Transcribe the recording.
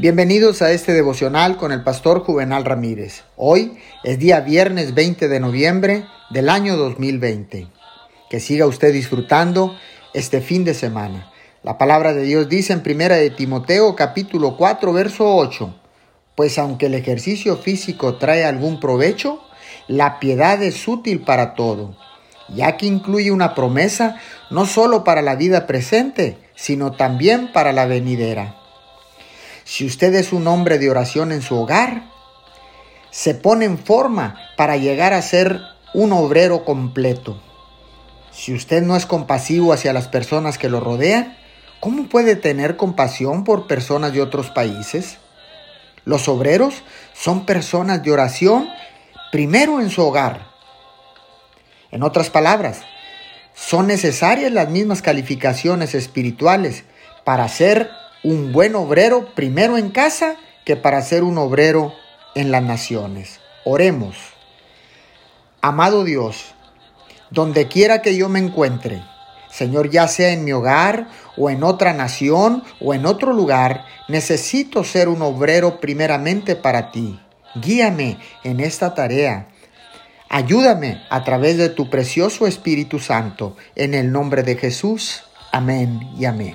Bienvenidos a este devocional con el pastor Juvenal Ramírez. Hoy es día viernes 20 de noviembre del año 2020. Que siga usted disfrutando este fin de semana. La palabra de Dios dice en primera de Timoteo capítulo 4 verso 8, pues aunque el ejercicio físico trae algún provecho, la piedad es útil para todo, ya que incluye una promesa no solo para la vida presente, sino también para la venidera. Si usted es un hombre de oración en su hogar, se pone en forma para llegar a ser un obrero completo. Si usted no es compasivo hacia las personas que lo rodean, ¿cómo puede tener compasión por personas de otros países? Los obreros son personas de oración primero en su hogar. En otras palabras, son necesarias las mismas calificaciones espirituales para ser un buen obrero primero en casa que para ser un obrero en las naciones. Oremos. Amado Dios, donde quiera que yo me encuentre, Señor, ya sea en mi hogar o en otra nación o en otro lugar, necesito ser un obrero primeramente para ti. Guíame en esta tarea. Ayúdame a través de tu precioso Espíritu Santo. En el nombre de Jesús. Amén y amén.